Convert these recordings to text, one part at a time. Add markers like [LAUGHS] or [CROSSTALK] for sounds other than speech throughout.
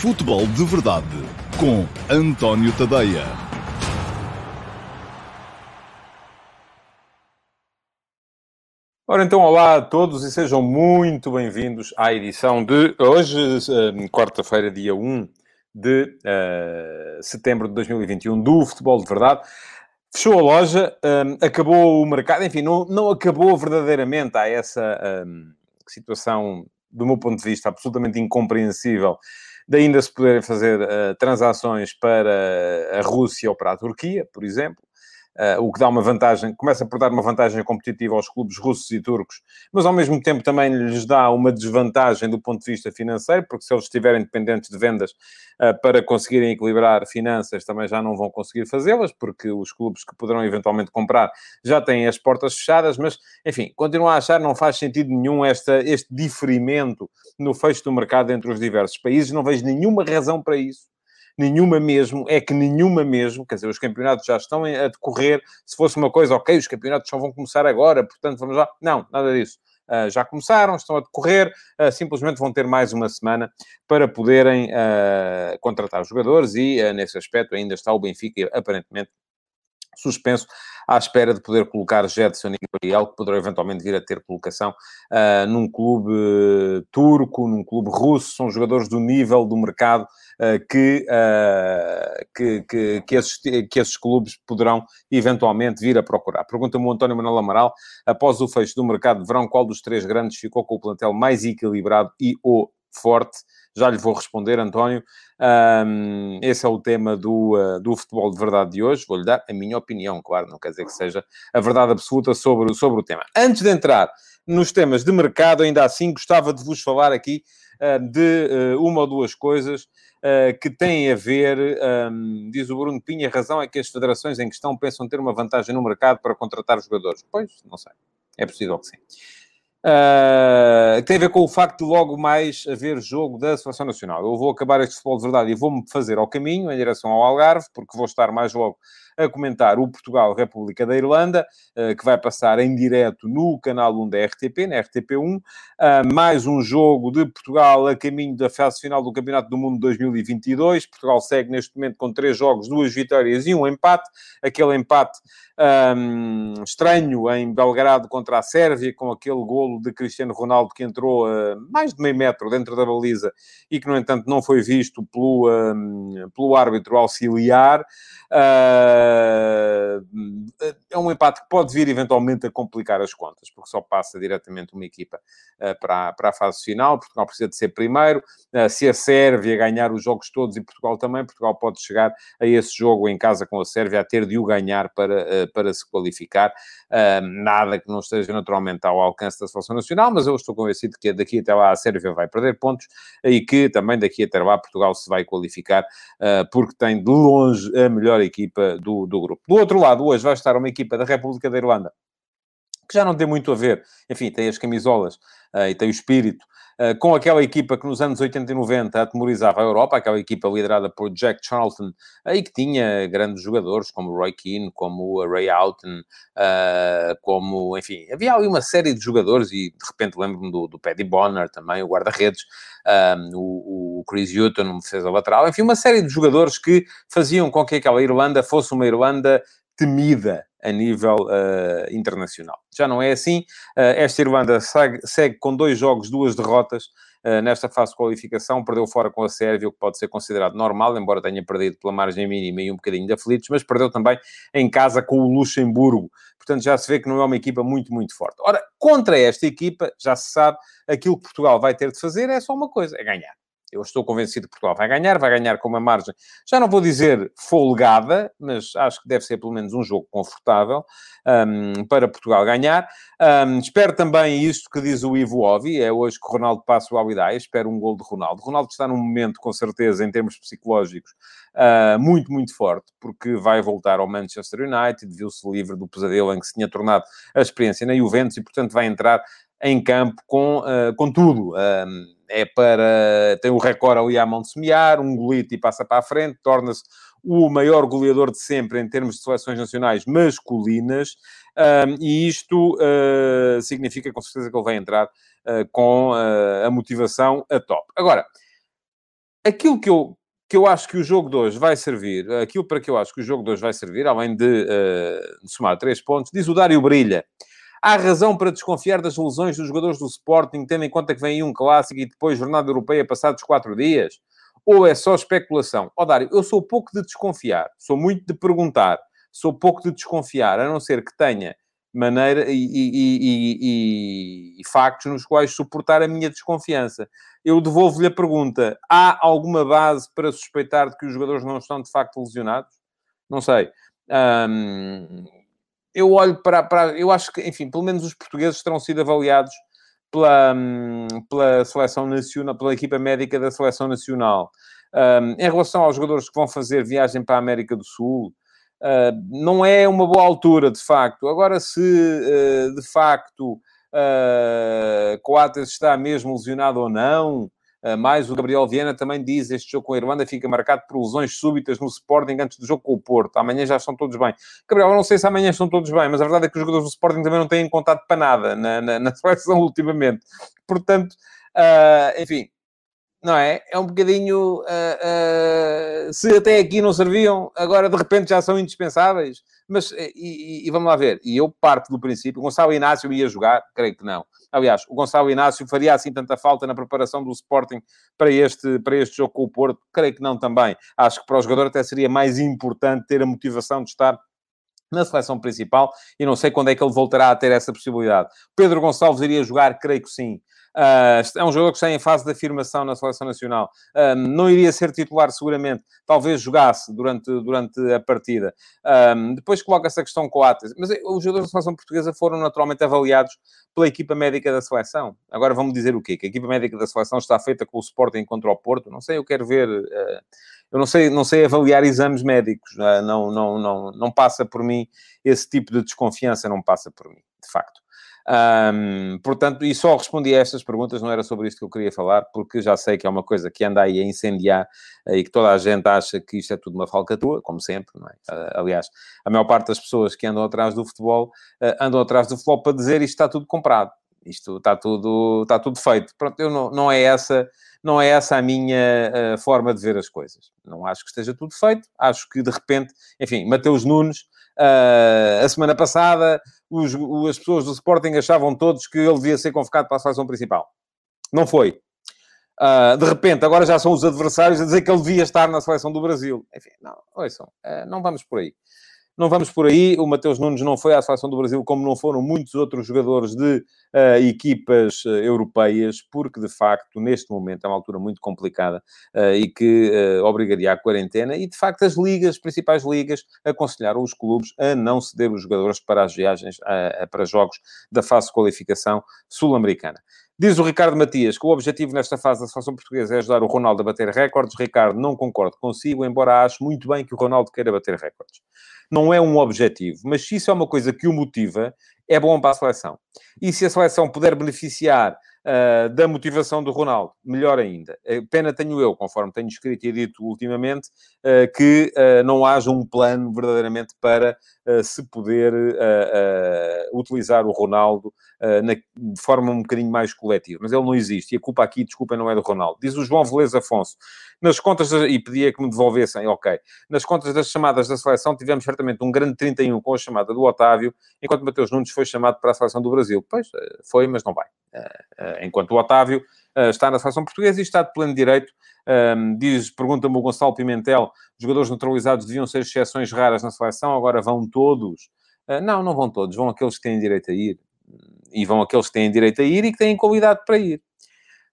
Futebol de Verdade com António Tadeia. Ora então, olá a todos e sejam muito bem-vindos à edição de hoje, eh, quarta-feira, dia 1 de uh, setembro de 2021, do Futebol de Verdade. Fechou a loja, um, acabou o mercado, enfim, não, não acabou verdadeiramente. Há essa um, situação, do meu ponto de vista, absolutamente incompreensível de ainda se poderem fazer uh, transações para a Rússia ou para a Turquia, por exemplo. Uh, o que dá uma vantagem, começa por dar uma vantagem competitiva aos clubes russos e turcos, mas ao mesmo tempo também lhes dá uma desvantagem do ponto de vista financeiro, porque se eles estiverem dependentes de vendas uh, para conseguirem equilibrar finanças, também já não vão conseguir fazê-las, porque os clubes que poderão eventualmente comprar já têm as portas fechadas, mas enfim, continuo a achar não faz sentido nenhum esta, este diferimento no fecho do mercado entre os diversos países, não vejo nenhuma razão para isso nenhuma mesmo, é que nenhuma mesmo, quer dizer, os campeonatos já estão a decorrer, se fosse uma coisa, ok, os campeonatos só vão começar agora, portanto vamos lá. Não, nada disso. Uh, já começaram, estão a decorrer, uh, simplesmente vão ter mais uma semana para poderem uh, contratar jogadores e, nesse aspecto, ainda está o Benfica, aparentemente, suspenso à espera de poder colocar Jetson e Gabriel, que poderão eventualmente vir a ter colocação uh, num clube uh, turco, num clube russo, são jogadores do nível do mercado uh, que, que, que, que, esses, que esses clubes poderão eventualmente vir a procurar. Pergunta-me o António Manuel Amaral, após o fecho do mercado de verão, qual dos três grandes ficou com o plantel mais equilibrado e ou forte? Já lhe vou responder, António. Um, esse é o tema do, uh, do futebol de verdade de hoje. Vou-lhe dar a minha opinião, claro, não quer dizer que seja a verdade absoluta sobre, sobre o tema. Antes de entrar nos temas de mercado, ainda assim, gostava de vos falar aqui uh, de uh, uma ou duas coisas que têm a ver, um, diz o Bruno Pinha, a razão é que as federações em questão pensam ter uma vantagem no mercado para contratar jogadores. Pois, não sei. É possível que sim. Uh, tem a ver com o facto de logo mais haver jogo da Seleção Nacional. Eu vou acabar este futebol de verdade e vou-me fazer ao caminho, em direção ao Algarve, porque vou estar mais logo a comentar o Portugal-República da Irlanda, uh, que vai passar em direto no canal 1 da RTP, na RTP1. Uh, ah, mais um jogo de Portugal a caminho da fase final do Campeonato do Mundo 2022. Portugal segue neste momento com três jogos, duas vitórias e um empate. Aquele empate um, estranho em Belgrado contra a Sérvia, com aquele golo de Cristiano Ronaldo que entrou a mais de meio metro dentro da baliza e que, no entanto, não foi visto pelo, um, pelo árbitro auxiliar. Uh, é um empate que pode vir eventualmente a complicar as contas, porque só passa diretamente uma equipa uh, para, para a fase final. Portugal precisa de ser primeiro. Uh, se a Sérvia ganhar os jogos todos e Portugal também, Portugal pode chegar a esse jogo em casa com a Sérvia a ter de o ganhar para para se qualificar. nada que não esteja naturalmente ao alcance da seleção nacional, mas eu estou convencido que daqui até lá a Sérvia vai perder pontos e que também daqui até lá Portugal se vai qualificar ah, porque tem de longe a melhor equipa do, do grupo. Do outro lado, hoje vai estar uma equipa da República da Irlanda que já não tem muito a ver, enfim, tem as camisolas uh, e tem o espírito. Eh, com aquela equipa que nos anos 80 e 90 atemorizava a Europa, aquela equipa liderada por Jack Charlton, e que tinha grandes jogadores como Roy Keane, como Ray Houghton, uh, como, enfim, havia ali uma série de jogadores, e de repente lembro-me do, do Paddy Bonner também, o guarda-redes, um, ehm, o, o, Chris Hutton, uma defesa lateral, enfim, uma série de jogadores que faziam com que aquela Irlanda fosse uma Irlanda temida a nível uh, internacional. Já não é assim. Uh, esta Irlanda segue, segue, com dois jogos, duas derrotas uh, nesta fase de qualificação. Perdeu fora com a Sérvia, o que pode ser considerado normal, embora tenha perdido pela margem mínima e um bocadinho de aflitos, mas perdeu também em casa com o Luxemburgo. Portanto, já se vê que não é uma equipa muito, muito forte. Ora, contra esta equipa, já se sabe, aquilo que Portugal vai ter de fazer é só uma coisa, é ganhar. Eu estou convencido que Portugal vai ganhar, vai ganhar com uma margem, já não vou dizer folgada, mas acho que deve ser pelo menos um jogo confortável um, para Portugal ganhar. Um, espero também isto que diz o Ivo Ovi, é hoje que o Ronaldo passa o Alidai, espero um gol de Ronaldo. Ronaldo está num momento, com certeza, em termos psicológicos, uh, muito, muito forte, porque vai voltar ao Manchester United, viu-se livre do pesadelo em que se tinha tornado a experiência na Juventus e, portanto, vai entrar em campo com, uh, com tudo. Um, é para. tem o recorde ali à mão de semear, um golito e passa para a frente, torna-se o maior goleador de sempre em termos de seleções nacionais masculinas, um, e isto uh, significa com certeza que ele vai entrar uh, com a motivação a top. Agora, aquilo que eu, que eu acho que o jogo de hoje vai servir, aquilo para que eu acho que o jogo de hoje vai servir, além de somar três pontos, diz o Dário Brilha. Há razão para desconfiar das lesões dos jogadores do Sporting, tendo em conta que vem um clássico e depois jornada europeia passados quatro dias? Ou é só especulação? Ó Dário, eu sou pouco de desconfiar, sou muito de perguntar, sou pouco de desconfiar, a não ser que tenha maneira e, e, e, e, factos nos quais suportar a minha desconfiança. Eu devolvo-lhe a pergunta: há alguma base para suspeitar de que os jogadores não estão de facto lesionados? Não sei. Eu olho para, para. Eu acho que, enfim, pelo menos os portugueses terão sido avaliados pela, pela seleção nacional, pela equipa médica da seleção nacional. em relação aos jogadores que vão fazer viagem para a América do Sul, Uh, não é uma boa altura, de facto. Agora, se uh, de facto uh, Coates está mesmo lesionado ou não, mais o Gabriel Viana também diz: este jogo com a Irlanda fica marcado por lesões súbitas no Sporting antes do jogo com o Porto. Amanhã já estão todos bem. Gabriel, eu não sei se amanhã estão todos bem, mas a verdade é que os jogadores do Sporting também não têm contato para nada na, na, na [LAUGHS] seleção ultimamente. Portanto, enfim, não é? É um bocadinho. Uh, uh, se até aqui não serviam, agora de repente já são indispensáveis. Mas, eh, e, e, e, vamos lá ver. E eu parto do princípio: Gonçalo Inácio ia jogar? Creio que não. Aliás, o Gonçalo Inácio faria assim tanta falta na preparação do Sporting para este, para este jogo com o Porto? Creio que não também. Acho que para o jogador até seria mais importante ter a motivação de estar na seleção principal e não sei quando é que ele voltará a ter essa possibilidade. Pedro Gonçalves iria jogar? Creio que sim. Uh, é um jogador que está em fase de afirmação na seleção nacional. Uh, não iria ser titular, seguramente. Talvez jogasse durante, durante a partida. Uh, depois coloca essa questão com o. Mas eh, os jogadores da seleção portuguesa foram naturalmente avaliados pela equipa médica da seleção. Agora vamos dizer o quê? Que a equipa médica da seleção está feita com o Sporting contra o Porto? Não sei, eu quero ver... Eu não sei, não sei avaliar exames médicos. Não, não, não, não passa por mim esse tipo de desconfiança, não passa por mim, de facto. Um, portanto, e só respondi a estas perguntas, não era sobre isto que eu queria falar, porque já sei que é uma coisa que anda aí a incendiar e que toda a gente acha que isto é tudo uma falcatrua, como sempre, é? Uh, aliás, a maior parte das pessoas que andam atrás do futebol uh, andam atrás do futebol para dizer isto está tudo comprado, isto está tudo, está tudo feito. Pronto, eu não, não é essa não é essa a minha uh, forma de ver as coisas. Não acho que esteja tudo feito. Acho que, de repente, enfim, Mateus Nunes, uh, a semana passada, os, as pessoas do Sporting achavam todos que ele devia ser convocado para a seleção principal. Não foi. Uh, de repente, agora já são os adversários a dizer que ele devia estar na seleção do Brasil. Enfim, não, ouçam, não vamos por aí. Não vamos por aí. O Mateus Nunes não foi à seleção do Brasil, como não foram muitos outros jogadores de uh, equipas uh, europeias, porque de facto, neste momento, é uma altura muito complicada uh, e que obrigaria à quarentena. E de facto, as ligas, as principais ligas, aconselharam os clubes a não ceder os jogadores para as viagens, para jogos da fase de qualificação sul-americana. Diz o Ricardo Matias que o objetivo nesta fase da seleção portuguesa é ajudar o Ronaldo a bater recordes. Ricardo, não concordo consigo, embora acho muito bem que o Ronaldo queira bater recordes. Não é um objetivo, mas se isso é uma coisa que o motiva, é bom para a seleção. E se a seleção puder beneficiar uh, da motivação do Ronaldo, melhor ainda. Uh, pena tenho eu, conforme tenho escrito e dito ultimamente, uh, que não haja um plano verdadeiramente para se poder utilizar o Ronaldo na, de forma um bocadinho mais coletiva. Mas ele não existe. E a culpa aqui, desculpa, não é do Ronaldo. Diz o João Velez Afonso. Nas contas, e pedia que me devolvessem, ok. Nas contas das chamadas da seleção, tivemos certamente um grande 31 com a chamada do Otávio, enquanto Mateus Nunes foi chamado para a seleção do Brasil. Pois, foi, mas não vai enquanto o Otávio está na seleção portuguesa e está de pleno direito. Um, diz, pergunta-me o Gonçalo Pimentel, jogadores neutralizados deviam ser exceções raras na seleção, agora vão todos? Uh, não, não vão todos, vão aqueles que têm direito a ir. E vão aqueles que têm direito a ir e que têm qualidade para ir.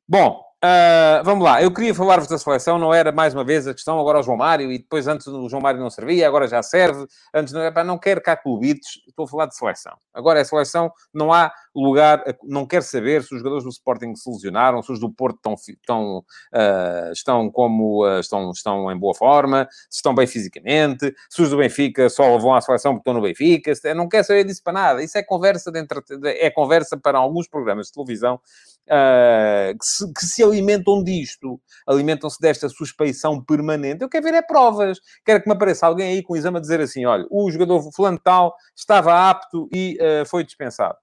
Bom, Uh, vamos lá, eu queria falar-vos da seleção, não era mais uma vez a questão agora o João Mário, e depois antes o João Mário não servia, agora já serve, antes não, epá, não quero cá clubites, estou a falar de seleção. Agora é seleção, não há lugar, não quero saber se os jogadores do Sporting se lesionaram, se os do Porto estão, estão, uh, estão como uh, estão, estão em boa forma, se estão bem fisicamente, se os do Benfica só vão à seleção porque estão no Benfica, não quero saber disso para nada. Isso é conversa, dentro, é conversa para alguns programas de televisão uh, que, se, que, se, alimentam disto, alimentam-se desta suspeição permanente. Eu quero ver é provas. Quero que me apareça alguém aí com o exame a dizer assim: olha, o jogador fulano tal estava apto e uh, foi dispensado.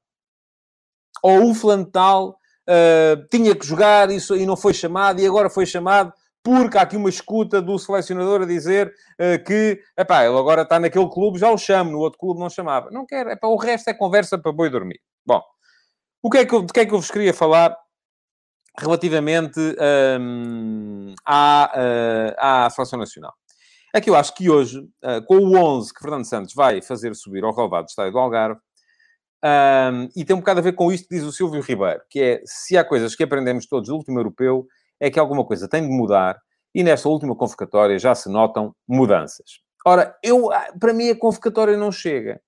Ou o fulano tal uh, tinha que jogar isso, e não foi chamado, e agora foi chamado porque há aqui uma escuta do selecionador a dizer uh, que, epá, ele agora está naquele clube, já o chamo, no outro clube não chamava. Não quero, epá, o resto é conversa para boi dormir. Bom, o que é que, de que é que eu vos queria falar relativamente um, à, uh, à Seleção Nacional? É que eu acho que hoje, uh, com o 11 que Fernando Santos vai fazer subir ao relevado do Estádio do Algarve, um, e tem um bocado a ver com isto que diz o Silvio Ribeiro, que é, se há coisas que aprendemos todos do último europeu, é que alguma coisa tem de mudar, e nesta última convocatória já se notam mudanças. Ora, eu, ah, para mim a convocatória não chega.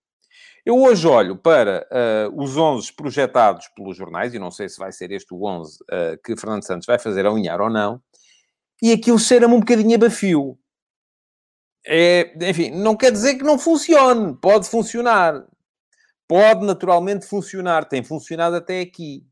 Eu hoje olho para uh, os 11 projetados pelos jornais, e não sei se vai ser este o 11 uh, que Fernando Santos vai fazer a unhar ou não, e aquilo cheira-me um bocadinho a bafio. É, enfim, não quer dizer que não funcione. Pode funcionar. Pode naturalmente funcionar. Tem funcionado até aqui.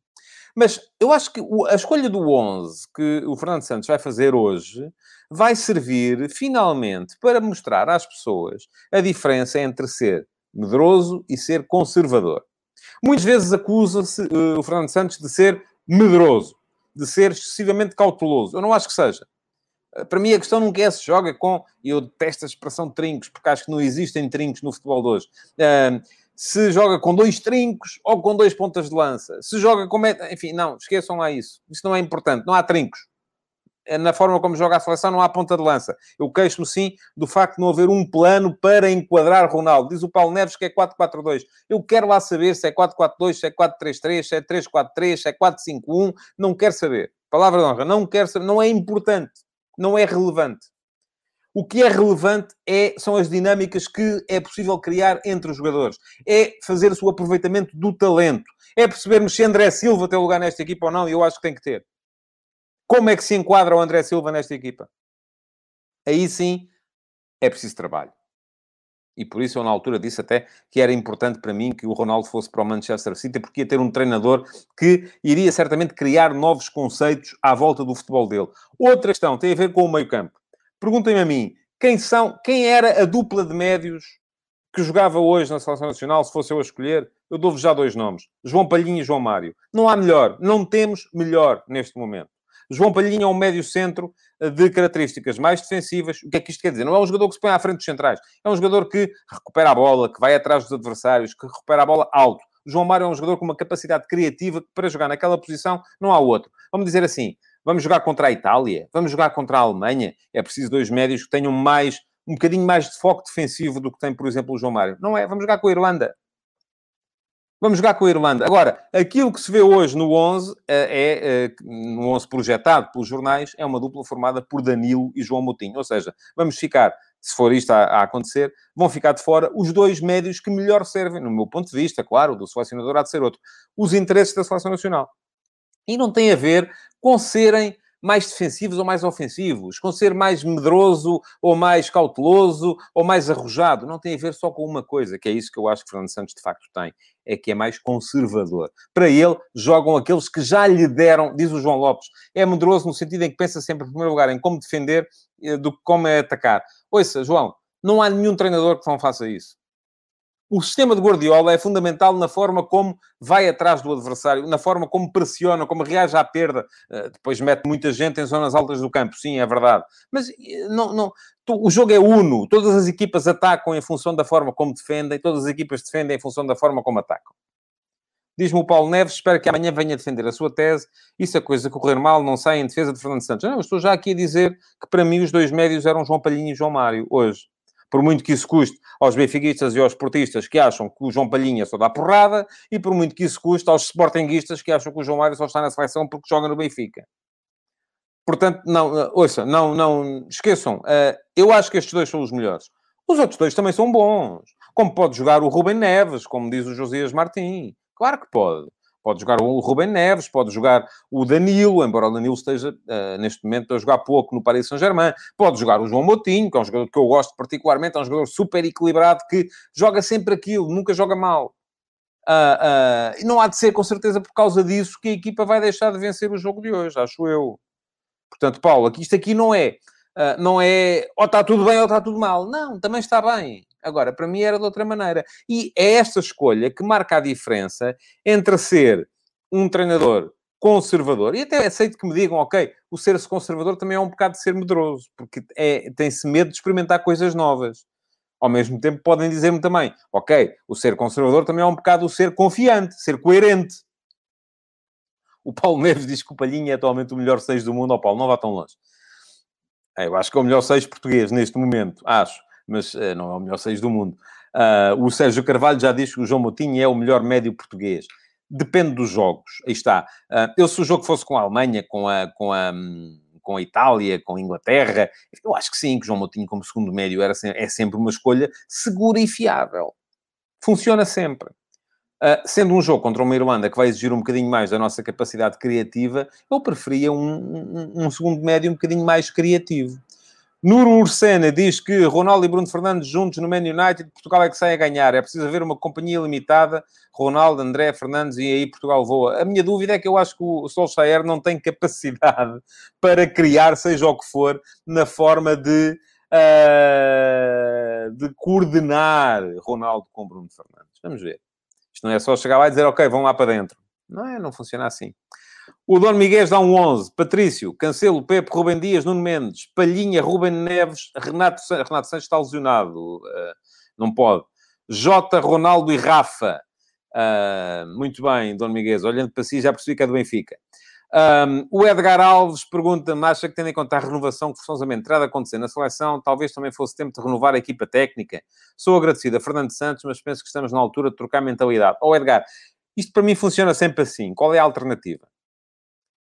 Mas eu acho que a escolha do 11 que o Fernando Santos vai fazer hoje vai servir finalmente para mostrar às pessoas a diferença entre ser medroso e ser conservador. Muitas vezes acusa-se uh, o Fernando Santos de ser medroso, de ser excessivamente cauteloso. Eu não acho que seja. Uh, para mim, a questão nunca é se joga com. Eu detesto a expressão trincos, porque acho que não existem trincos no futebol de hoje. Uh, se joga com dois trincos ou com dois pontas de lança. Se joga com. Enfim, não, esqueçam lá isso. Isso não é importante. Não há trincos. É na forma como joga a seleção, não há ponta de lança. Eu queixo-me, sim, do facto de não haver um plano para enquadrar Ronaldo. Diz o Paulo Neves que é 4-4-2. Eu quero lá saber se é 4-4-2, se é 4-3-3, se é 3-4-3, se é 4-5-1. Não quero saber. Palavra de honra. Não quero saber. Não é importante. Não é relevante. O que é relevante é, são as dinâmicas que é possível criar entre os jogadores. É fazer o aproveitamento do talento. É percebermos se André Silva tem lugar nesta equipa ou não, e eu acho que tem que ter. Como é que se enquadra o André Silva nesta equipa? Aí sim é preciso trabalho. E por isso eu, na altura, disse até que era importante para mim que o Ronaldo fosse para o Manchester City, porque ia ter um treinador que iria certamente criar novos conceitos à volta do futebol dele. Outra questão tem a ver com o meio-campo. Perguntem-me a mim, quem são, quem era a dupla de médios que jogava hoje na Seleção Nacional, se fosse eu a escolher? Eu dou-vos já dois nomes. João Palhinha e João Mário. Não há melhor. Não temos melhor neste momento. João Palhinha é um médio centro eh, de características mais defensivas. O que é que isto quer dizer? Não é um jogador que se põe à frente dos centrais. É um jogador que recupera a bola, que vai atrás dos adversários, que recupera a bola alto. João Mário é um jogador com uma capacidade criativa para jogar naquela posição não há outro. Vamos dizer assim, Vamos jogar contra a Itália? Vamos jogar contra a Alemanha? É preciso dois médios que tenham mais, um bocadinho mais de foco defensivo do que tem, por exemplo, o João Mário. Não é? Vamos jogar com a Irlanda. Vamos jogar com a Irlanda. Agora, aquilo que se vê hoje no 11, eh, é, é, no 11 projetado pelos jornais, é uma dupla formada por Danilo e João Moutinho. Ou seja, vamos ficar, se for isto a, a, acontecer, vão ficar de fora os dois médios que melhor servem, no meu ponto de vista, claro, do selecionador há de ser outro, os interesses da seleção nacional. E não tem a ver com serem mais defensivos ou mais ofensivos, com ser mais medroso ou mais cauteloso ou mais arrojado. Não tem a ver só com uma coisa, que é isso que eu acho que Fernando Santos de facto tem, é que é mais conservador. Para ele, jogam aqueles que já lhe deram, diz o João Lopes, é medroso no sentido em que pensa sempre, em primeiro lugar, em como defender eh, do que como é atacar. Ouça, João, não há nenhum treinador que não faça isso o sistema de Guardiola é fundamental na forma como vai atrás do adversário, na forma como pressiona, como reage à perda. Eh, depois mete muita gente em zonas altas do campo, sim, é verdade. Mas eh, não, não, o jogo é uno. Todas as equipas atacam em função da forma como defendem, todas as equipas defendem em função da forma como atacam. Diz-me o Paulo Neves, espero que amanhã venha defender a sua tese e se a coisa correr mal, não sai em defesa de Fernando Santos. Não, eu estou já aqui a dizer que para mim os dois médios eram João Palhinha e João Mário, hoje por muito que isso custe aos benfiquistas e aos portistas que acham que o João Palhinha só dá porrada, e por muito que isso custe aos sportinguistas que acham que o João Mário só está na seleção porque joga no Benfica. Portanto, não, eh, ouça, não, não, esqueçam, uh, eu acho que estes dois são os melhores. Os outros dois também são bons. Como pode jogar o Rubem Neves, como diz o Josias Martins. Claro que pode. Pode jogar o Rubem Neves, pode jogar o Danilo, embora o Danilo esteja uh, neste momento a jogar pouco no Paris Saint-Germain. Pode jogar o João Moutinho, que é um jogador que eu gosto particularmente, é um jogador super equilibrado que joga sempre aquilo, nunca joga mal. Uh, uh, e não há de ser, com certeza, por causa disso que a equipa vai deixar de vencer o jogo de hoje, acho eu. Portanto, Paulo, aqui, isto aqui não é, não é ou está tudo bem ou está tudo mal. Não, também está bem. Agora, para mim era de outra maneira. E é esta escolha que marca a diferença entre ser um treinador conservador. E até aceito que me digam, ok, o ser-se conservador também é um bocado de ser medroso, porque é, tem-se medo de experimentar coisas novas. Ao mesmo tempo, podem dizer-me também, ok, o ser conservador também é um bocado o ser confiante, ser coerente. O Paulo [LAUGHS] Neves diz que o Palhinha é atualmente o melhor 6 do mundo. Ó oh, Paulo, não vá tão longe. É, eu acho que é o melhor 6 português neste momento, acho. Mas uh, não é o melhor 6 do mundo. Uh, o Sérgio Carvalho já diz que o João Moutinho é o melhor médio português. Depende dos jogos. Aí está. Uh, eu, se o jogo fosse com a Alemanha, com a, com a, com a Itália, com a Inglaterra, eu acho que sim, que o João Moutinho como segundo médio era, é sempre uma escolha segura e fiável. Funciona sempre. Uh, sendo um jogo contra uma Irlanda que vai exigir um bocadinho mais da nossa capacidade criativa, eu preferia um, um, um segundo médio um bocadinho mais criativo. Nuro Ursena diz que Ronaldo e Bruno Fernandes juntos no Man United, Portugal é que sai a ganhar. É preciso haver uma companhia limitada, Ronaldo, André, Fernandes e aí Portugal voa. A minha dúvida é que eu acho que o Solskjaer não tem capacidade [LAUGHS] para criar, seja o que for, na forma de, uh, de coordenar Ronaldo com Bruno Fernandes. Vamos ver. Isto não é só chegar lá e dizer, ok, vão lá para dentro. Não é, não funciona assim. O Dom Miguel dá um 11. Patrício, Cancelo, Pepe, Rubem Dias, Nuno Mendes, Palhinha, Rubem Neves, Renato, Renato Santos está lesionado. Uh, não pode. Jota, Ronaldo e Rafa. Uh, muito bem, Dom Miguel. Olhando para si, já percebi que é do Benfica. Um, o Edgar Alves pergunta-me, acha que tendo em conta a renovação que forçosamente terá de acontecer na seleção, talvez também fosse tempo de renovar a equipa técnica? Sou agradecido a Fernando Santos, mas penso que estamos na altura de trocar mentalidade. Ó oh, Edgar, isto para mim funciona sempre assim. Qual é a alternativa?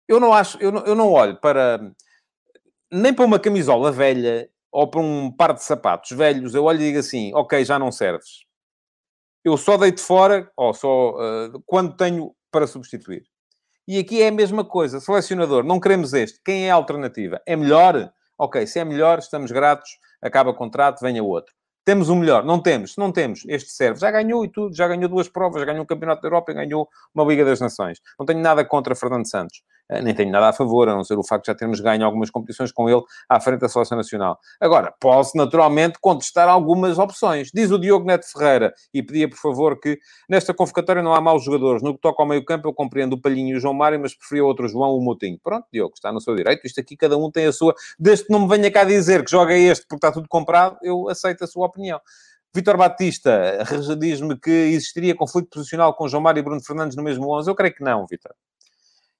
Eu não acho, eu não, eu não olho para nem para uma camisola velha ou para um par de sapatos velhos, eu olho e digo assim, ok, já não serves. Eu só deito fora, ou só uh, quando tenho para substituir. E aqui é a mesma coisa. Selecionador, não queremos este. Quem é a alternativa? É melhor? Ok, se é melhor, estamos gratos, acaba o contrato, venha outro. Temos o melhor? Não temos. Não temos, este serve. Já ganhou e tudo. Já ganhou duas provas. Já ganhou um Campeonato da Europa e ganhou uma Liga das Nações. Não tenho nada contra Fernando Santos. Eh, nem tenho nada a favor, a não ser o facto de já termos ganho algumas competições com ele à frente da Seleção Nacional. Agora, posso naturalmente contestar algumas opções. Diz o Diogo Neto Ferreira, e pedia por favor que nesta convocatória não há maus jogadores. No que toca ao meio campo, eu compreendo o Palhinho e o João Mário, mas preferia outro João, o Moutinho. Pronto, Diogo, está no seu direito. Isto aqui cada um tem a sua. Desde que não me venha cá dizer que joga este porque está tudo comprado, eu aceito a sua opinião. Vitor Batista diz-me que existiria conflito posicional com João Mário e Bruno Fernandes no mesmo 11. Eu creio que não, Vitor.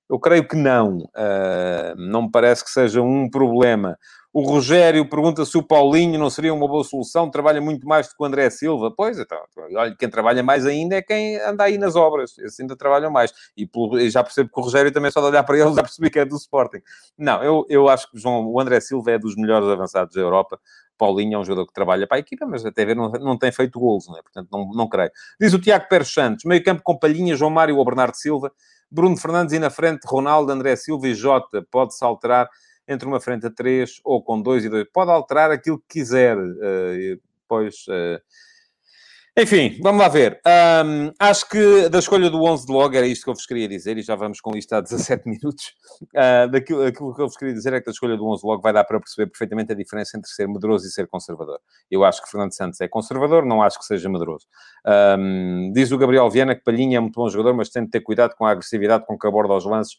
Eu creio que não. Uh, não me parece que seja um problema. O Rogério pergunta se o Paulinho não seria uma boa solução. Trabalha muito mais do que o André Silva. Pois, então, olha, quem trabalha mais ainda é quem anda aí nas obras. Esses ainda trabalham mais. E já percebo que o Rogério também só de olhar para ele [LAUGHS] já percebi que é do Sporting. Não, eu, eu acho que João, o André Silva é dos melhores avançados da Europa. Paulinho é um jogador que trabalha para a equipa, mas até ver não, não tem feito gols, é? portanto não, não creio. Diz o Tiago Pérez Santos, meio campo com Palhinha, João Mário ou Bernardo Silva. Bruno Fernandes e na frente Ronaldo, André Silva e Jota. Pode-se alterar entre uma frente a três ou com dois e dois. Pode alterar aquilo que quiser. Uh, pois... Enfim, vamos lá ver. Um, acho que da escolha do 11 de logo era isto que eu vos queria dizer, e já vamos com isto há 17 [LAUGHS] minutos. Uh, daquilo, aquilo que eu vos queria dizer é que da escolha do 11 de logo vai dar para perceber perfeitamente a diferença entre ser medroso e ser conservador. Eu acho que Fernando Santos é conservador, não acho que seja medroso. Um, diz o Gabriel Viana que Palhinha é muito bom jogador, mas tem de ter cuidado com a agressividade com que aborda os lances.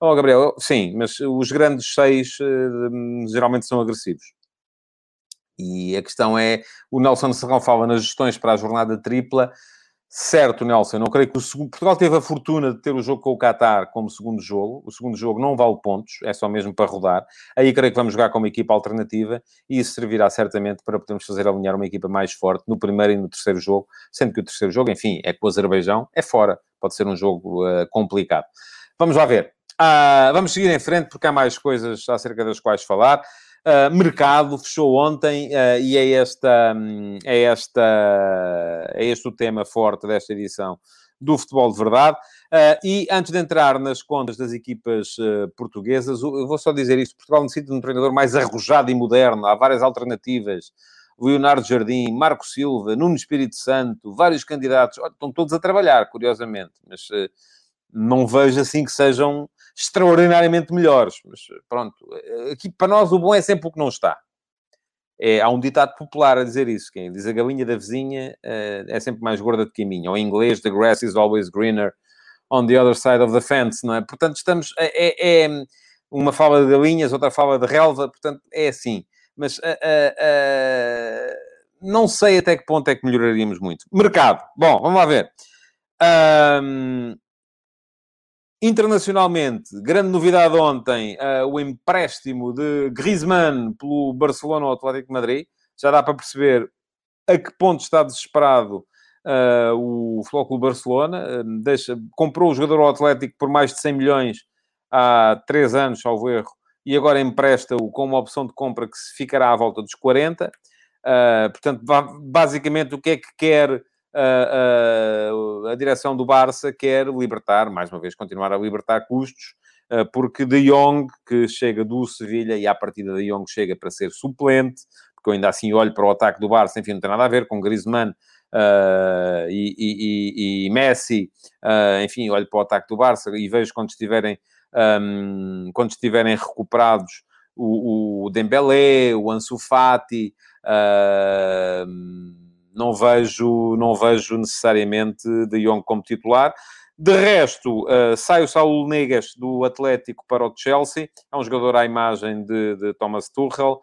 Oh, Gabriel, sim, mas os grandes seis uh, geralmente são agressivos. E a questão é, o Nelson Serrão fala nas gestões para a jornada tripla. Certo, Nelson, não creio que o segundo... Portugal teve a fortuna de ter o jogo com o Qatar como segundo jogo. O segundo jogo não vale pontos, é só mesmo para rodar. Aí creio que vamos jogar com uma equipa alternativa e isso servirá certamente para podermos fazer alinhar uma equipa mais forte no primeiro e no terceiro jogo, sendo que o terceiro jogo, enfim, é com o Azerbaijão, é fora. Pode ser um jogo uh, complicado. Vamos lá ver. Uh, vamos seguir em frente porque há mais coisas acerca das quais falar. Uh, mercado fechou ontem uh, e é, esta, um, é, esta, é este o tema forte desta edição do Futebol de Verdade. Uh, e antes de entrar nas contas das equipas portuguesas, eu vou só dizer isto: Portugal necessita de um treinador mais arrojado e moderno. Há várias alternativas. Leonardo Jardim, Marco Silva, Nuno Espírito Santo, vários candidatos, estão todos a trabalhar, curiosamente, mas não vejo assim que sejam extraordinariamente melhores. Mas pronto, aqui para nós o bom é sempre o que não está. É, há um ditado popular a dizer isso: quem diz a galinha da vizinha uh, é sempre mais gorda do que a minha. Ou em inglês, the grass is always greener on the other side of the fence, não é? Portanto, estamos... É, é uma fala de galinhas, outra fala de relva, portanto, é assim. Mas uh, uh, não sei até que ponto é que melhoraríamos muito. Mercado. Bom, vamos lá ver. Um, internacionalmente, grande novidade ontem, uh, o empréstimo de Griezmann pelo Barcelona ao Atlético Madrid. Já dá para perceber a que ponto está desesperado uh, o Flóculo Barcelona. Uh, deixa, comprou o jogador ao Atlético por mais de 100 milhões há 3 anos, salvo erro, e agora empresta-o com uma opção de compra que se ficará à volta dos 40. portanto, basicamente, o que é que quer a, a, a direção do Barça quer libertar, mais uma vez, continuar a libertar custos, porque De Jong, que chega do Sevilha, e à partida De Jong chega para ser suplente, porque eu ainda assim olho para o ataque do Barça, enfim, não tem nada a ver com Griezmann uh, e, e, e, Messi, uh, enfim, olho para o ataque do Barça e vejo quando estiverem, um, quando estiverem recuperados o, o Dembélé, o Ansu Fati, uh, não vejo, não vejo necessariamente De Jong como titular. De resto, uh, sai o Saúl Negas do Atlético para o Chelsea, é um jogador à imagem de, de Thomas Tuchel,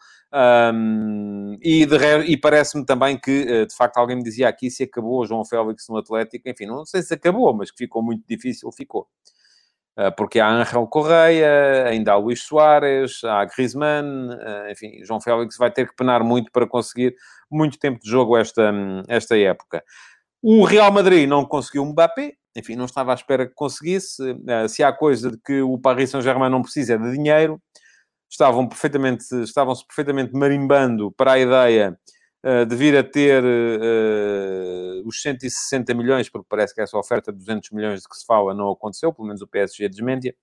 um, e, e parece-me também que, uh, de facto, alguém me dizia aqui se acabou o João Félix no Atlético, enfim, não sei se acabou, mas que ficou muito difícil, ficou. Uh, porque há Ángel Correia, ainda há Luís Soares, há Griezmann, enfim, João Félix vai ter que penar muito para conseguir muito tempo de jogo esta, esta época. O Real Madrid não conseguiu um Mbappé, enfim, não estava à espera que conseguisse. Eh, se há coisa de que o Paris Saint-Germain não precisa é de dinheiro, estavam perfeitamente, estavam-se perfeitamente marimbando para a ideia uh, de vir a ter uh, os 160 milhões, porque parece que essa oferta de 200 milhões de que se fala não aconteceu, pelo menos o PSG desmentia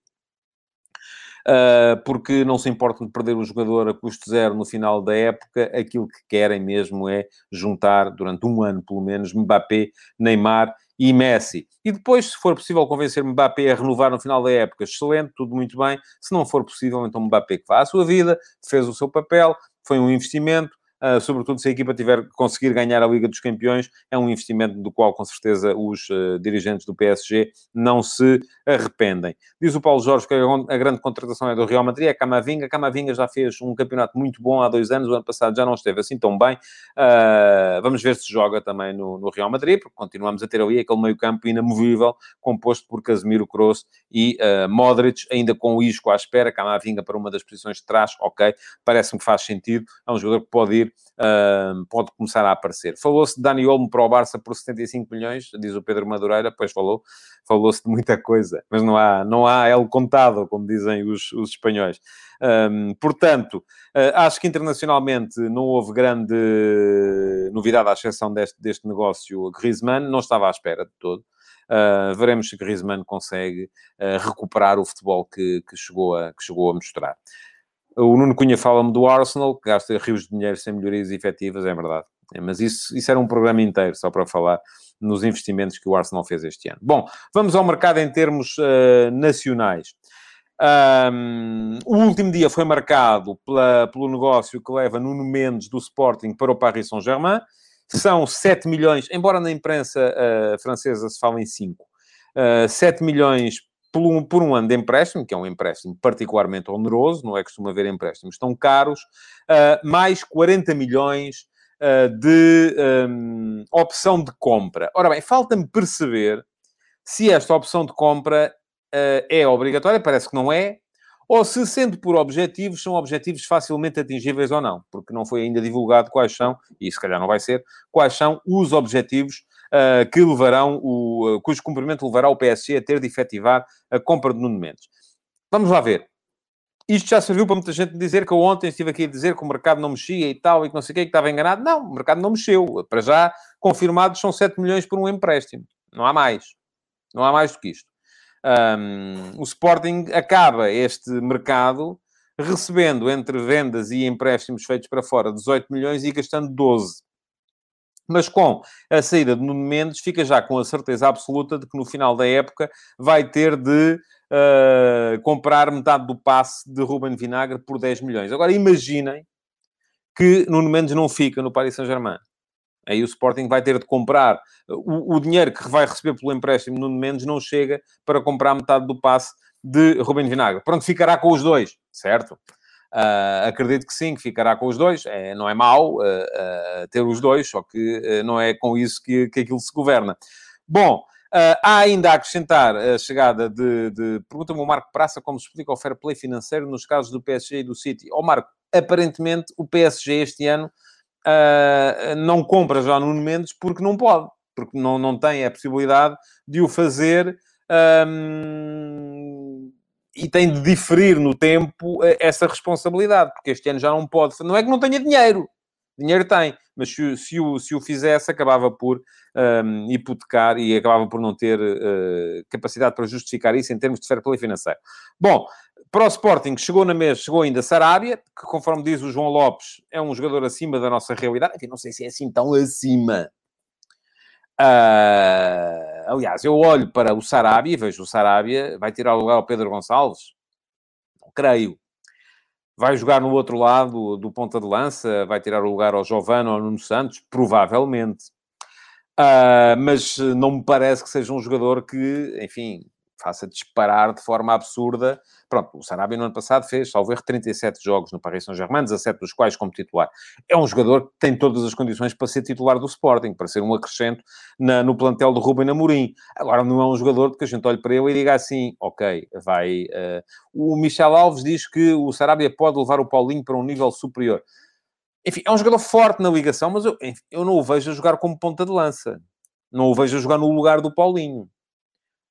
uh, porque não se importam de perder o jogador a custo zero no final da época, aquilo que querem mesmo é juntar, durante um ano pelo menos, Mbappé, Neymar e Messi. E depois, se for possível convencer Mbappé a renovar no final da época, excelente, tudo muito bem. Se não for possível, então Mbappé que vá à sua vida, fez o seu papel, foi um investimento, uh, sobretudo se a equipa tiver conseguir ganhar a Liga dos Campeões, é um investimento do qual, com certeza, os uh, dirigentes do PSG não se arrependem. Diz o Paulo Jorge que a grande contratação é do Real Madrid, é Camavinga. Camavinga já fez um campeonato muito bom há dois anos, o ano passado já não esteve assim tão bem. Uh, vamos ver se joga também no, no, Real Madrid, porque continuamos a ter ali aquele meio-campo inamovível, composto por Casemiro, Kroos e Modric, ainda com o Isco à espera. Camavinga para uma das posições de trás, ok, parece-me que faz sentido. É um jogador que pode ir uh, pode começar a aparecer. Falou-se de Dani Olmo para o Barça por 75 milhões, diz o Pedro Madureira, pois falou, falou-se de muita coisa, mas não há, não há el contado, como dizem os, os espanhóis. Um, portanto, uh, acho que internacionalmente não houve grande novidade, à exceção deste, deste negócio Griezmann, não estava à espera de todo. Uh, veremos se Griezmann consegue uh, recuperar o futebol que, que, chegou a, que chegou a mostrar. O Nuno Cunha fala-me do Arsenal, que gasta rios de dinheiro sem melhorias efetivas, é verdade. É, mas isso, isso era um programa inteiro, só para falar nos investimentos que o Arsenal fez este ano. Bom, vamos ao mercado em termos uh, nacionais. Um, o último dia foi marcado pela, pelo negócio que leva Nuno Mendes do Sporting para o Paris Saint-Germain. São 7 milhões, embora na imprensa uh, francesa se fale em 5. Uh, 7 milhões por um, por um ano de empréstimo, que é um empréstimo particularmente oneroso, não é costuma haver empréstimos tão caros, uh, mais 40 milhões uh, de um, opção de compra. Ora bem, falta-me perceber se esta opção de compra uh, é obrigatória, parece que não é, ou se, sendo por objetivos, são objetivos facilmente atingíveis ou não, porque não foi ainda divulgado quais são, e se calhar não vai ser, quais são os objetivos uh, que levarão, o, uh, cujo cumprimento levará o PSG a ter de efetivar a compra de Nuno Mendes. Vamos lá ver. Isto já serviu para muita gente dizer que eu ontem estive aqui a dizer que o mercado não mexia e tal, e que não sei o que, que estava enganado. Não, o mercado não mexeu. Para já, confirmados são 7 milhões por um empréstimo. Não há mais. Não há mais do que isto. Um, o Sporting acaba este mercado recebendo entre vendas e empréstimos feitos para fora 18 milhões e gastando 12. Mas com a saída de Nuno Mendes, fica já com a certeza absoluta de que no final da época vai ter de uh, comprar metade do passe de Ruben Vinagre por 10 milhões. Agora imaginem que Nuno Mendes não fica no Paris Saint-Germain. Aí o Sporting vai ter de comprar. O, o dinheiro que vai receber pelo empréstimo no Mendes não chega para comprar metade do passe de Rubem Vinagre. Pronto, ficará com os dois, certo? Uh, acredito que sim, que ficará com os dois. É, não é mau uh, uh, ter os dois, só que não é com isso que, que aquilo se governa. Bom, há ainda a acrescentar a chegada de... de... Pergunta-me o Marco Praça como se explica o fair play financeiro nos casos do PSG e do City. Ó oh, Marco, aparentemente o PSG este ano não compra já Nuno Mendes porque não pode. Porque não, não tem a possibilidade de o fazer... Um e tem de diferir no tempo eh, essa responsabilidade, porque este ano já não pode. Não é que não tenha dinheiro, dinheiro tem, mas se, se, o, se o fizesse, acabava por um, hipotecar e acabava por não ter uh, capacidade para justificar isso em termos de fair play financeiro. Bom, para o Sporting, chegou na mesa, chegou ainda Sarabia, que conforme diz o João Lopes, é um jogador acima da nossa realidade. Enfim, não sei se é assim tão acima. Uh, aliás, eu olho para o Sarabia e vejo o Sarabia vai tirar o lugar ao Pedro Gonçalves? Não creio. Vai jogar no outro lado do ponta de lança? Vai tirar o lugar ao Giovano ou ao Nuno Santos? Provavelmente. Uh, mas não me parece que seja um jogador que, enfim, faça disparar de forma absurda. Pronto, o Sarabia no ano passado fez, salvo erro, 37 jogos no Paris Saint-Germain, 17 dos quais como titular. É um jogador que tem todas as condições para ser titular do Sporting, para ser um acrescento na, no plantel do Ruben Amorim. Agora, não é um jogador que a gente olhe para ele e diga assim, ok, vai... Uh... O Michel Alves diz que o Sarabia pode levar o Paulinho para um nível superior. Enfim, é um jogador forte na ligação, mas eu, enfim, eu não o vejo a jogar como ponta de lança. Não o vejo a jogar no lugar do Paulinho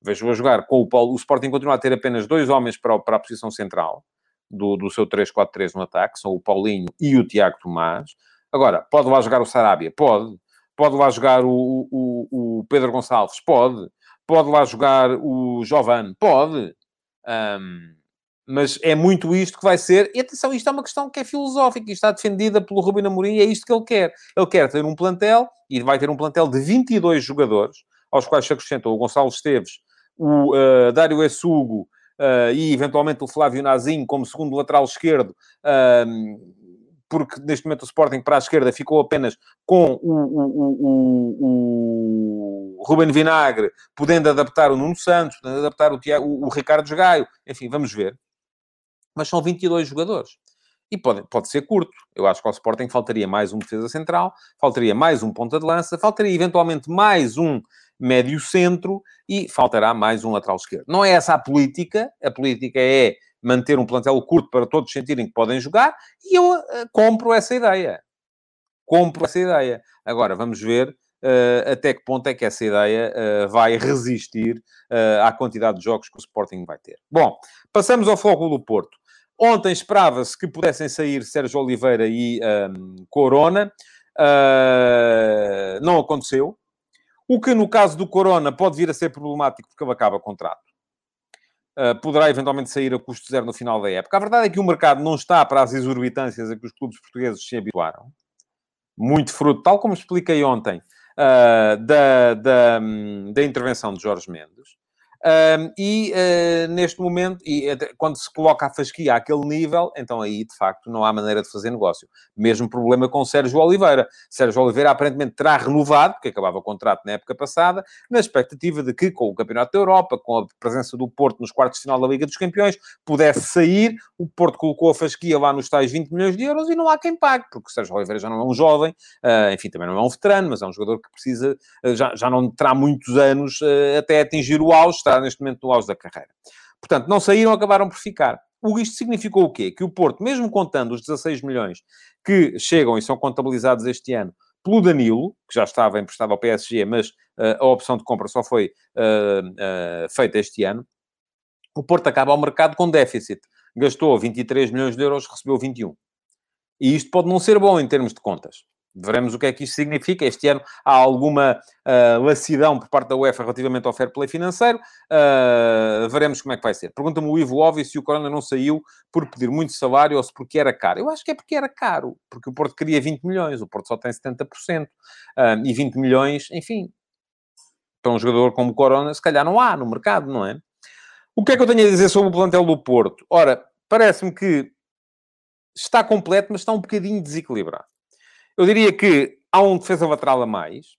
vejo a jogar com o Paulo. O Sporting continua a ter apenas dois homens para, para a posição central do, do seu 3-4-3 no ataque, são o Paulinho e o Tiago Tomás. Agora, pode lá jogar o Sarabia? Pode. Pode lá jogar o, o, o Pedro Gonçalves? Pode. Pode lá jogar o Jovan? Pode. Um, mas é muito isto que vai ser. E atenção, isto é uma questão que é filosófica e está defendida pelo Rubino Amorim é isto que ele quer. Ele quer ter um plantel, e vai ter um plantel de 22 jogadores, aos quais se acrescentam o Gonçalo Esteves, o uh, Dário Essugo uh, e eventualmente o Flávio Nazim como segundo lateral esquerdo, uh, porque neste momento o Sporting para a esquerda ficou apenas com o, o, o, o Ruben Vinagre, podendo adaptar o Nuno Santos, podendo adaptar o, Tiago, o, o Ricardo Gaio, enfim, vamos ver. Mas são 22 jogadores. E pode, pode ser curto. Eu acho que ao Sporting faltaria mais um defesa central, faltaria mais um ponta de lança, faltaria eventualmente mais um médio centro e faltará mais um lateral esquerdo. Não é essa a política, a política é manter um plantel curto para todos sentirem que podem jogar e eu uh, compro essa ideia. Compro essa ideia. Agora, vamos ver uh, até que ponto é que essa ideia uh, vai resistir à quantidade de jogos que o Sporting vai ter. Bom, passamos ao foco do Porto. Ontem esperava-se que pudessem sair Sérgio Oliveira e um, Corona. não aconteceu. O que, no caso do Corona, pode vir a ser problemático porque ele acaba contrato. Uh, poderá eventualmente sair a custo zero no final da época. A verdade é que o mercado não está para as exorbitâncias a que os clubes portugueses se habituaram. Muito fruto, tal como expliquei ontem, uh, da, da, da intervenção de Jorge Mendes. Um, e uh, neste momento, e quando se coloca a fasquia àquele nível, então aí de facto não há maneira de fazer negócio. Mesmo problema com Sérgio Oliveira. Sérgio Oliveira aparentemente terá renovado, porque acabava o contrato na época passada, na expectativa de que com o Campeonato da Europa, com a presença do Porto nos quartos de final da Liga dos Campeões, pudesse sair. O Porto colocou a fasquia lá nos tais 20 milhões de euros e não há quem pague, porque Sérgio Oliveira já não é um jovem, uh, enfim, também não é um veterano, mas é um jogador que precisa, uh, já, já não terá muitos anos até atingir o auge, está neste momento no auge da carreira. Portanto, não saíram, acabaram por ficar. Isto significou o quê? Que o Porto, mesmo contando os 16 milhões que chegam e são contabilizados este ano pelo Danilo, que já estava emprestado ao PSG, mas uh, a opção de compra só foi uh, uh, feita este ano, o Porto acaba ao mercado com déficit. Gastou 23 milhões de euros, recebeu 21. E isto pode não ser bom em termos de contas. Veremos o que é que isto significa. Este ano há alguma uh, lacidão por parte da UEFA relativamente ao fair play financeiro. Uh, veremos como é que vai ser. Pergunta-me o Ivo Óbvio se o Corona não saiu por pedir muito salário ou se porque era caro. Eu acho que é porque era caro. Porque o Porto queria 20 milhões. O Porto só tem 70%. Uh, e 20 milhões, enfim, para um jogador como o Corona, se calhar não há no mercado, não é? O que é que eu tenho a dizer sobre o plantel do Porto? Ora, parece-me que está completo, mas está um bocadinho desequilibrado. Eu diria que há um defesa lateral a mais.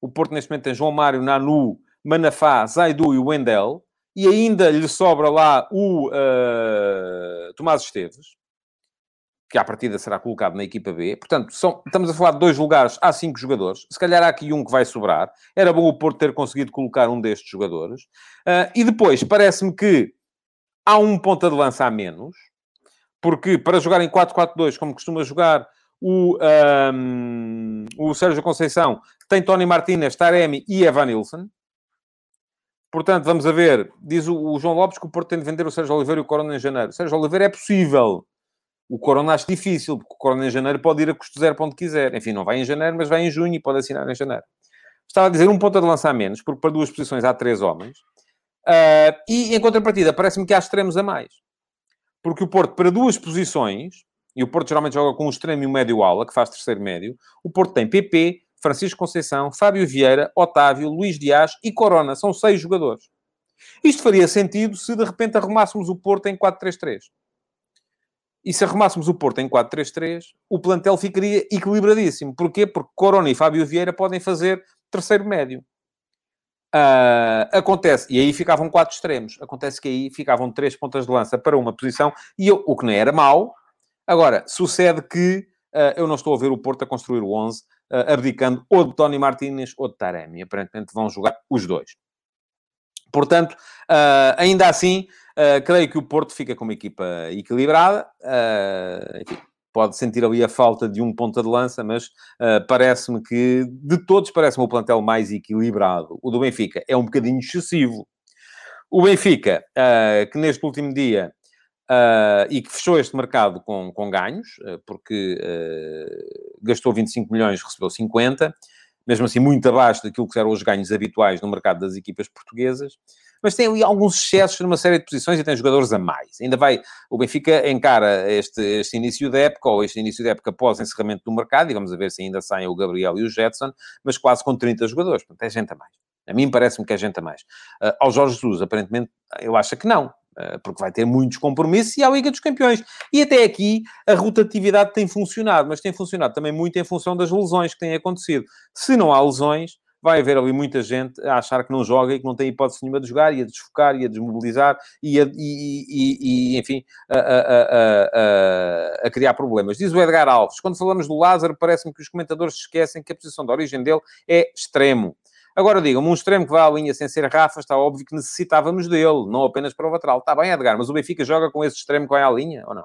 O Porto, neste momento, tem João Mário, Nanu, Manafá, Zaidu e Wendel. E ainda lhe sobra lá o uh, Tomás Esteves, que à partida será colocado na equipa B. Portanto, são, estamos a falar de dois lugares, há cinco jogadores. Se calhar há aqui um que vai sobrar. Era bom o Porto ter conseguido colocar um destes jogadores. Uh, e depois, parece-me que há um ponta de lança a menos, porque para jogar em 4-4-2, como costuma jogar o, um, o Sérgio Conceição, tem Tony Martinez, Taremi e Evan Nilsson. Portanto, vamos a ver. Diz o, o, João Lopes que o Porto tem de vender o Sérgio Oliveira e o Corona em janeiro. O Sérgio Oliveira é possível. O Corona acho difícil, porque o Corona em janeiro pode ir a custo zero para onde quiser. Enfim, não vai em janeiro, mas vai em junho e pode assinar em janeiro. Estava a dizer um ponto de lançar menos, porque para duas posições há três homens. Uh, e em contrapartida, parece-me que há extremos a mais. Porque o Porto, para duas posições, e o Porto geralmente joga com um extremo e um médio-ala, que faz terceiro médio, o Porto tem PP, Francisco Conceição, Fábio Vieira, Otávio, Luís Dias e Corona. São seis jogadores. Isto faria sentido se de repente arrumássemos o Porto em 4-3-3. E se arrumássemos o Porto em 4-3-3, o plantel ficaria equilibradíssimo. Porquê? Porque Corona e Fábio Vieira podem fazer terceiro médio. Uh, acontece, e aí ficavam quatro extremos. Acontece que aí ficavam três pontas de lança para uma posição, e eu, o que não era mau. Agora, sucede que uh, eu não estou a ver o Porto a construir o 11, uh, ah, abdicando ou de Tony Martínez ou de Taremi. Aparentemente vão jogar os dois. Portanto, ainda assim, creio que o Porto fica com uma equipa equilibrada. enfim, pode sentir ali a falta de um ponta de lança, mas uh, parece-me que, de todos, parece-me o plantel mais equilibrado. O do Benfica é um bocadinho excessivo. O Benfica, uh, que neste último dia, uh, e que fechou este mercado com, com ganhos, porque gastou 25 milhões, recebeu 50, mesmo assim muito abaixo daquilo que eram os ganhos habituais no mercado das equipas portuguesas mas tem ali alguns excessos numa série de posições e tem jogadores a mais. Ainda vai, o Benfica encara este, este início da época, ou este início da época após encerramento do mercado, e vamos ver se ainda saem o Gabriel e o Jetson, mas quase com 30 jogadores, portanto é gente a mais. A mim parece-me que é gente a mais. Uh, ao Jorge Jesus, aparentemente, eu acho que não porque vai ter muitos compromissos, e à Liga dos Campeões. E até aqui a rotatividade tem funcionado, mas tem funcionado também muito em função das lesões que têm acontecido. Se não há lesões, vai haver ali muita gente a achar que não joga e que não tem hipótese nenhuma de jogar, e a desfocar, e a desmobilizar, e, a, e, e, e enfim, a, a, a, criar problemas. Diz o Edgar Alves, quando falamos do Lázaro, parece-me que os comentadores esquecem que a posição de origem dele é extremo. Agora digam-me, um extremo que vai à linha sem ser Rafa, está óbvio que necessitávamos dele, não apenas para o lateral. Está bem, Edgar, mas o Benfica joga com esse extremo que vai à linha, ou não?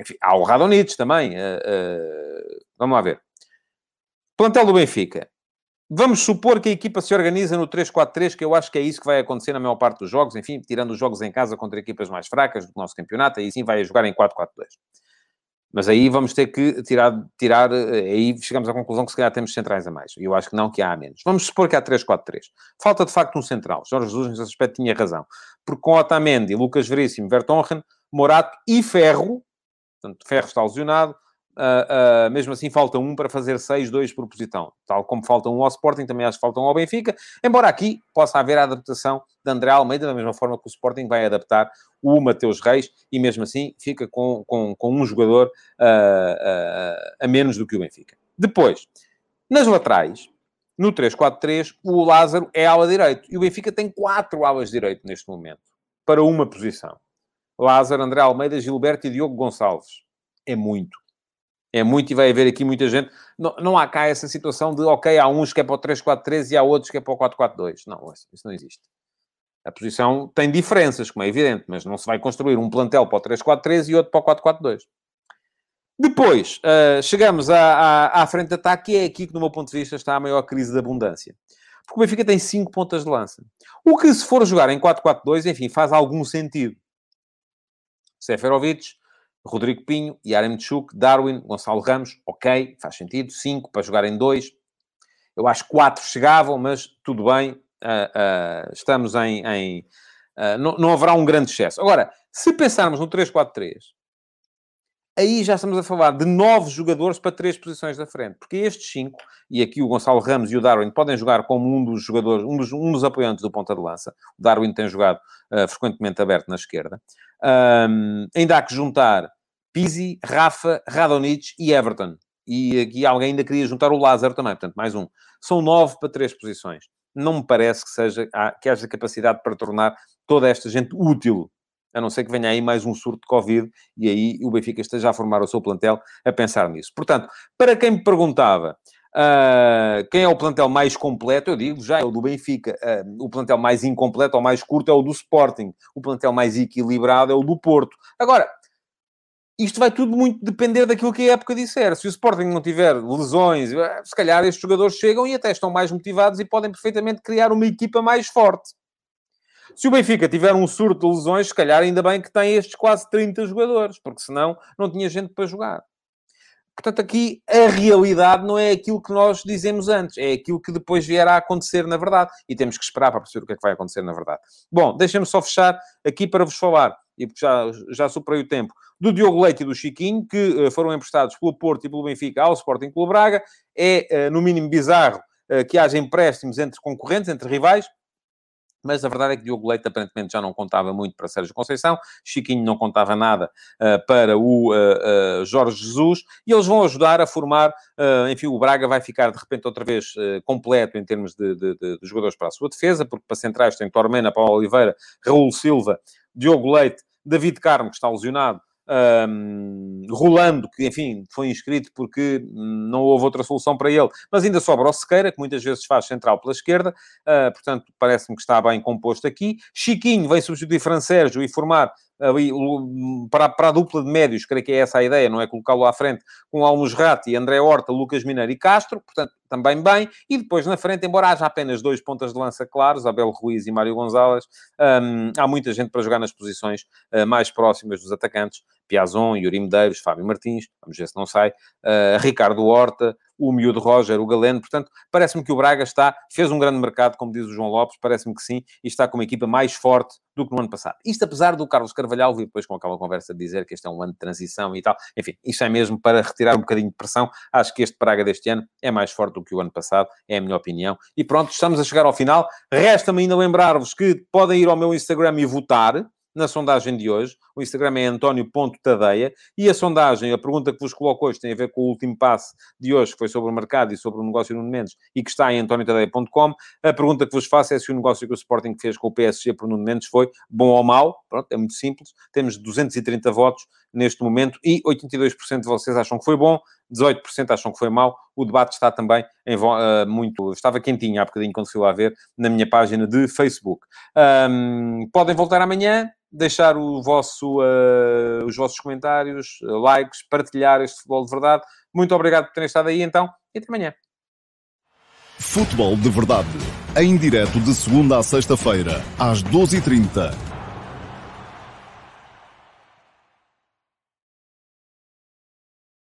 Enfim, há o Radonits também. Uh, uh, vamos lá ver. Plantel do Benfica. Vamos supor que a equipa se organiza no 3-4-3, que eu acho que é isso que vai acontecer na maior parte dos jogos, enfim, tirando os jogos em casa contra equipas mais fracas do nosso campeonato, aí sim vai jogar em 4-4-2. Mas aí vamos ter que tirar, tirar, eh, aí chegamos à conclusão que se calhar temos centrais a mais. Eu acho que não, que há a menos. Vamos supor que há 3-4-3. Falta de facto um central. Jorge Jesus, nesse aspecto, tinha razão. Porque com Otamendi, Lucas Veríssimo, Vertonghen, Morato e Ferro, portanto, Ferro está lesionado, Uh, mesmo assim, falta um para fazer 6-2 propositão. Tal como falta um ao Sporting, também acho que falta um ao Benfica. Embora aqui possa haver a adaptação de André Almeida, da mesma forma que o Sporting vai adaptar o Mateus Reis, e mesmo assim fica com, com, com um jogador uh, a menos do que o Benfica. Depois, nas laterais, no 3-4-3, o Lázaro é ala direito. E o Benfica tem quatro alas direito neste momento, para uma posição. Lázaro, André Almeida, Gilberto e Diogo Gonçalves. É muito é muito e vai haver aqui muita gente. Não, não há cá essa situação de, ok, há uns que é para o 3-4-3 e há outros que é para o 4-4-2. Não, isso não existe. A posição tem diferenças, como é evidente, mas não se vai construir um plantel para o 3-4-3 e outro para o 4-4-2. Depois, uh, chegamos à, à, à, frente de ataque e é aqui que, do meu ponto de vista, está a maior crise de abundância. Porque o Benfica tem 5 pontas de lança. O que, se for jogar em 4-4-2, enfim, faz algum sentido. Seferovic, Rodrigo Pinho, Yaremchuk, Darwin, Gonçalo Ramos, ok, faz sentido. Cinco para jogar em dois. Eu acho que quatro chegavam, mas tudo bem. Uh, uh, estamos em... em uh, não, não haverá um grande excesso. Agora, se pensarmos no 3-4-3, aí já estamos a falar de nove jogadores para três posições da frente. Porque estes cinco, e aqui o Gonçalo Ramos e o Darwin podem jogar como um dos jogadores, um dos, um dos apoiantes do ponta de lança. O Darwin tem jogado uh, frequentemente aberto na esquerda. Um, ainda há que juntar Pizzi, Rafa, Radonich e Everton. E aqui alguém ainda queria juntar o Lázaro também, portanto, mais um. São nove para três posições. Não me parece que, seja, que haja capacidade para tornar toda esta gente útil a não ser que venha aí mais um surto de Covid e aí o Benfica esteja a formar o seu plantel a pensar nisso. Portanto, para quem me perguntava uh, quem é o plantel mais completo, eu digo já é o do Benfica. Uh, o plantel mais incompleto ou mais curto é o do Sporting. O plantel mais equilibrado é o do Porto. Agora, isto vai tudo muito depender daquilo que a época disser. Se o Sporting não tiver lesões, eh, se calhar estes jogadores chegam e até estão mais motivados e podem perfeitamente criar uma equipa mais forte. Se o Benfica tiver um surto de lesões, se calhar ainda bem que tem estes quase 30 jogadores, porque senão não tinha gente para jogar. Portanto, aqui a realidade não é aquilo que nós dizemos antes, é aquilo que depois vier a acontecer na verdade. E temos que esperar para perceber o que é que vai acontecer na verdade. Bom, deixem-me só fechar aqui para vos falar, e porque já, já superei o tempo, do Diogo Leite e do Chiquinho, que uh, foram emprestados pelo Porto e pelo Benfica ao Sporting Clube Braga. É, uh, no mínimo, bizarro uh, que haja empréstimos entre concorrentes, entre rivais, mas a verdade é que Diogo Leite aparentemente já não contava muito para Sérgio Conceição, Chiquinho não contava nada uh, para o uh, uh, Jorge Jesus, e eles vão ajudar a formar, enfim, o Braga vai ficar de repente outra vez completo em termos de, de, de, de, jogadores para a sua defesa, porque para centrais tem Tormena, Paulo Oliveira, Raul Silva, Diogo Leite, David Carmo, que está lesionado, um, Rolando, que enfim foi inscrito porque não houve outra solução para ele, mas ainda sobra o Sequeira, que muitas vezes faz central pela esquerda, uh, portanto parece-me que está bem composto aqui. Chiquinho vem substituir Fran Sérgio e formar ali para, para a dupla de médios, creio que é essa a ideia, não é? Colocá-lo à frente com Almos Ratti, André Horta, Lucas Mineiro e Castro, portanto, também bem, e depois na frente, embora haja apenas dois pontas de lança claros, Abel Ruiz e Mário Gonzalez, um, há muita gente para jogar nas posições uh, mais próximas dos atacantes, Piazon, Yuri Medeiros, Fábio Martins, vamos ver se não sai, uh, Ricardo Horta, o miúdo Roger, o Galeno. Portanto, parece-me que o Braga está, fez um grande mercado, como diz o João Lopes, parece-me que sim, e está com uma equipa mais forte do que no ano passado. Isto apesar do Carlos Carvalhal vir depois com aquela conversa de dizer que este é um ano de transição e tal. Enfim, isto é mesmo para retirar um bocadinho de pressão. Acho que este Braga deste ano é mais forte do que o ano passado, é a minha opinião. E pronto, estamos a chegar ao final. Resta-me ainda lembrar-vos que podem ir ao meu Instagram e votar na sondagem de hoje. O Instagram é António.tadeia. E a sondagem, a pergunta que vos coloco hoje tem a ver com o último passe de hoje, que foi sobre o mercado e sobre o negócio no Mendes, e que está em antoniotadeia.com. A pergunta que vos faço é se o negócio que o Sporting fez com o PSG por Nuno Mendes foi bom ou mau. Pronto, é muito simples. Temos 230 votos neste momento e 82% de vocês acham que foi bom, 18% acham que foi mau. O debate está também em, uh, muito... Estava quentinho há bocadinho quando fui lá ver na minha página de Facebook. Um, podem voltar amanhã deixar vosso, uh, os vossos comentários, likes, partilhar este futebol de verdade. Muito obrigado por terem estado aí então e até amanhã. Futebol de verdade, em direto de segunda a sexta-feira, às 12h30